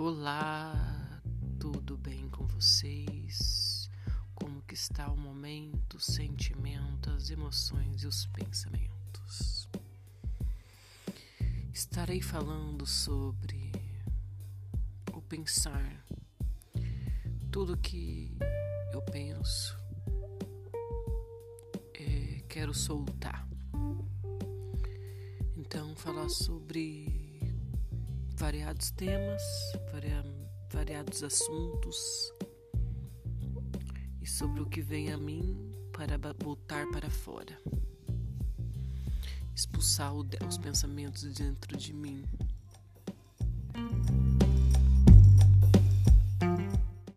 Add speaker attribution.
Speaker 1: Olá, tudo bem com vocês? Como que está o momento, os sentimentos, as emoções e os pensamentos? Estarei falando sobre o pensar, tudo que eu penso, é, quero soltar. Então, falar sobre variados temas, variados assuntos e sobre o que vem a mim para botar para fora, expulsar os pensamentos dentro de mim.